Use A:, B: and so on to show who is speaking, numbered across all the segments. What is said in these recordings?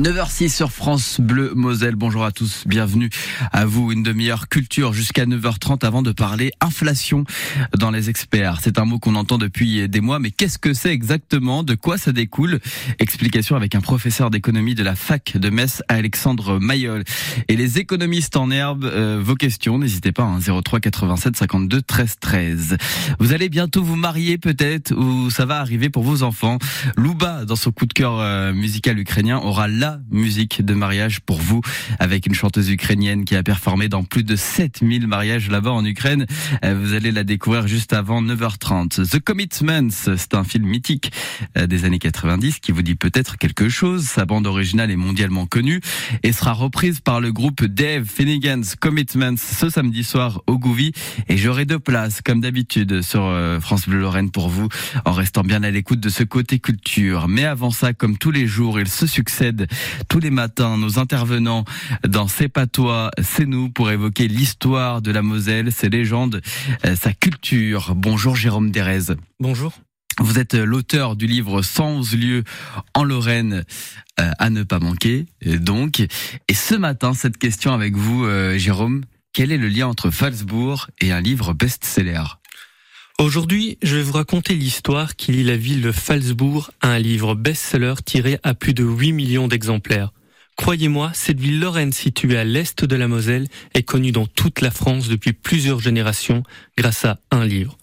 A: 9h06 sur France Bleu Moselle. Bonjour à tous, bienvenue à vous. Une demi-heure culture jusqu'à 9h30 avant de parler inflation dans les experts. C'est un mot qu'on entend depuis des mois, mais qu'est-ce que c'est exactement? De quoi ça découle? Explication avec un professeur d'économie de la fac de Metz, Alexandre Mayol. Et les économistes en herbe, euh, vos questions, n'hésitez pas, hein, 03 87 52 13 13. Vous allez bientôt vous marier peut-être, ou ça va arriver pour vos enfants. Louba, dans son coup de cœur euh, musical ukrainien, aura la musique de mariage pour vous avec une chanteuse ukrainienne qui a performé dans plus de 7000 mariages là-bas en Ukraine. Euh, vous allez la découvrir juste avant 9h30. The Commitments, c'est un film mythique euh, des années 90 qui vous dit peut-être quelque chose. Sa bande originale est mondialement connue et sera reprise par le groupe Dave Finnegan's Commitments ce samedi soir au Gouvy et j'aurai deux places comme d'habitude sur euh, France Bleu Lorraine pour vous en restant bien à l'écoute de ce côté culture. Mais avant ça, comme tous les jours, il se succède tous les matins, nos intervenants dans C'est pas toi, c'est nous pour évoquer l'histoire de la Moselle, ses légendes, euh, sa culture. Bonjour Jérôme Derez.
B: Bonjour.
A: Vous êtes l'auteur du livre 111 lieux en Lorraine euh, à ne pas manquer. Donc, et ce matin, cette question avec vous, euh, Jérôme, quel est le lien entre Falsbourg et un livre best-seller?
B: Aujourd'hui, je vais vous raconter l'histoire qui lie la ville de Falsbourg à un livre best-seller tiré à plus de 8 millions d'exemplaires. Croyez-moi, cette ville lorraine située à l'est de la Moselle est connue dans toute la France depuis plusieurs générations grâce à un livre.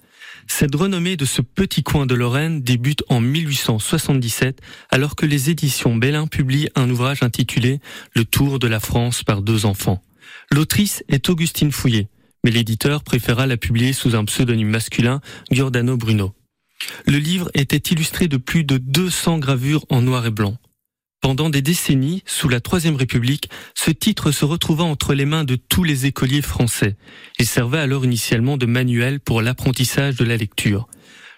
B: Cette renommée de ce petit coin de Lorraine débute en 1877 alors que les éditions Bellin publient un ouvrage intitulé Le Tour de la France par deux enfants. L'autrice est Augustine Fouillet mais l'éditeur préféra la publier sous un pseudonyme masculin, Giordano Bruno. Le livre était illustré de plus de 200 gravures en noir et blanc. Pendant des décennies, sous la Troisième République, ce titre se retrouva entre les mains de tous les écoliers français. Il servait alors initialement de manuel pour l'apprentissage de la lecture.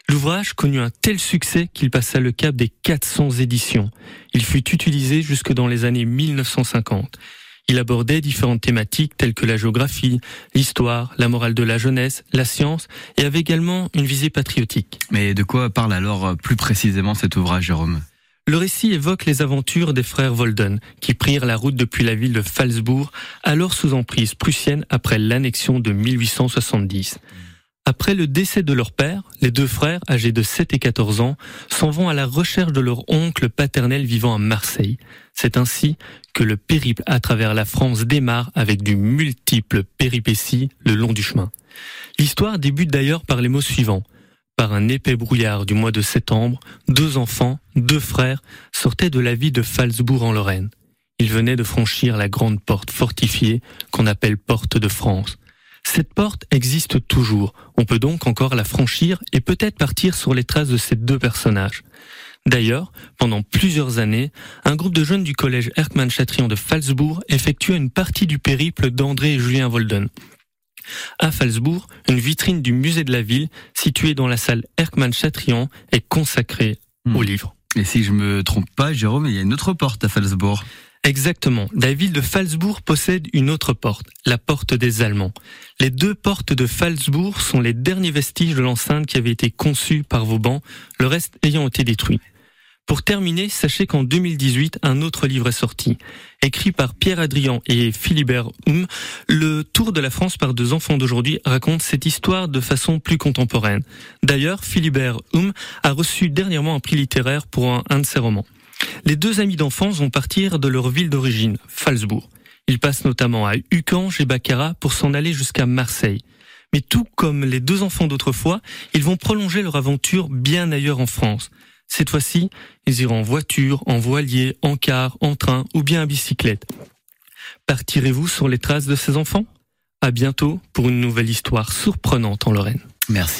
B: L'ouvrage connut un tel succès qu'il passa le cap des 400 éditions. Il fut utilisé jusque dans les années 1950. Il abordait différentes thématiques telles que la géographie, l'histoire, la morale de la jeunesse, la science et avait également une visée patriotique.
A: Mais de quoi parle alors euh, plus précisément cet ouvrage, Jérôme?
B: Le récit évoque les aventures des frères Volden, qui prirent la route depuis la ville de Falsbourg, alors sous emprise prussienne après l'annexion de 1870. Après le décès de leur père, les deux frères, âgés de 7 et 14 ans, s'en vont à la recherche de leur oncle paternel vivant à Marseille. C'est ainsi que le périple à travers la France démarre avec du multiples péripéties le long du chemin. L'histoire débute d'ailleurs par les mots suivants. Par un épais brouillard du mois de septembre, deux enfants, deux frères, sortaient de la ville de Falsbourg en Lorraine. Ils venaient de franchir la grande porte fortifiée qu'on appelle Porte de France. Cette porte existe toujours. On peut donc encore la franchir et peut-être partir sur les traces de ces deux personnages. D'ailleurs, pendant plusieurs années, un groupe de jeunes du collège Erkmann-Chatrian de Falsbourg effectua une partie du périple d'André et Julien Volden. À Falsbourg, une vitrine du musée de la ville, située dans la salle Erkmann-Chatrian, est consacrée hmm. au livre.
A: Et si je me trompe pas, Jérôme, il y a une autre porte à Falsbourg.
B: Exactement. La ville de Falsbourg possède une autre porte, la porte des Allemands. Les deux portes de Falsbourg sont les derniers vestiges de l'enceinte qui avait été conçue par Vauban, le reste ayant été détruit. Pour terminer, sachez qu'en 2018, un autre livre est sorti. Écrit par Pierre Adrian et Philibert Hum, Le Tour de la France par deux enfants d'aujourd'hui raconte cette histoire de façon plus contemporaine. D'ailleurs, Philibert Hum a reçu dernièrement un prix littéraire pour un, un de ses romans. Les deux amis d'enfance vont partir de leur ville d'origine, Falsbourg. Ils passent notamment à Ucange et Baccarat pour s'en aller jusqu'à Marseille. Mais tout comme les deux enfants d'autrefois, ils vont prolonger leur aventure bien ailleurs en France. Cette fois-ci, ils iront en voiture, en voilier, en car, en train ou bien à bicyclette. Partirez-vous sur les traces de ces enfants? À bientôt pour une nouvelle histoire surprenante en Lorraine.
A: Merci.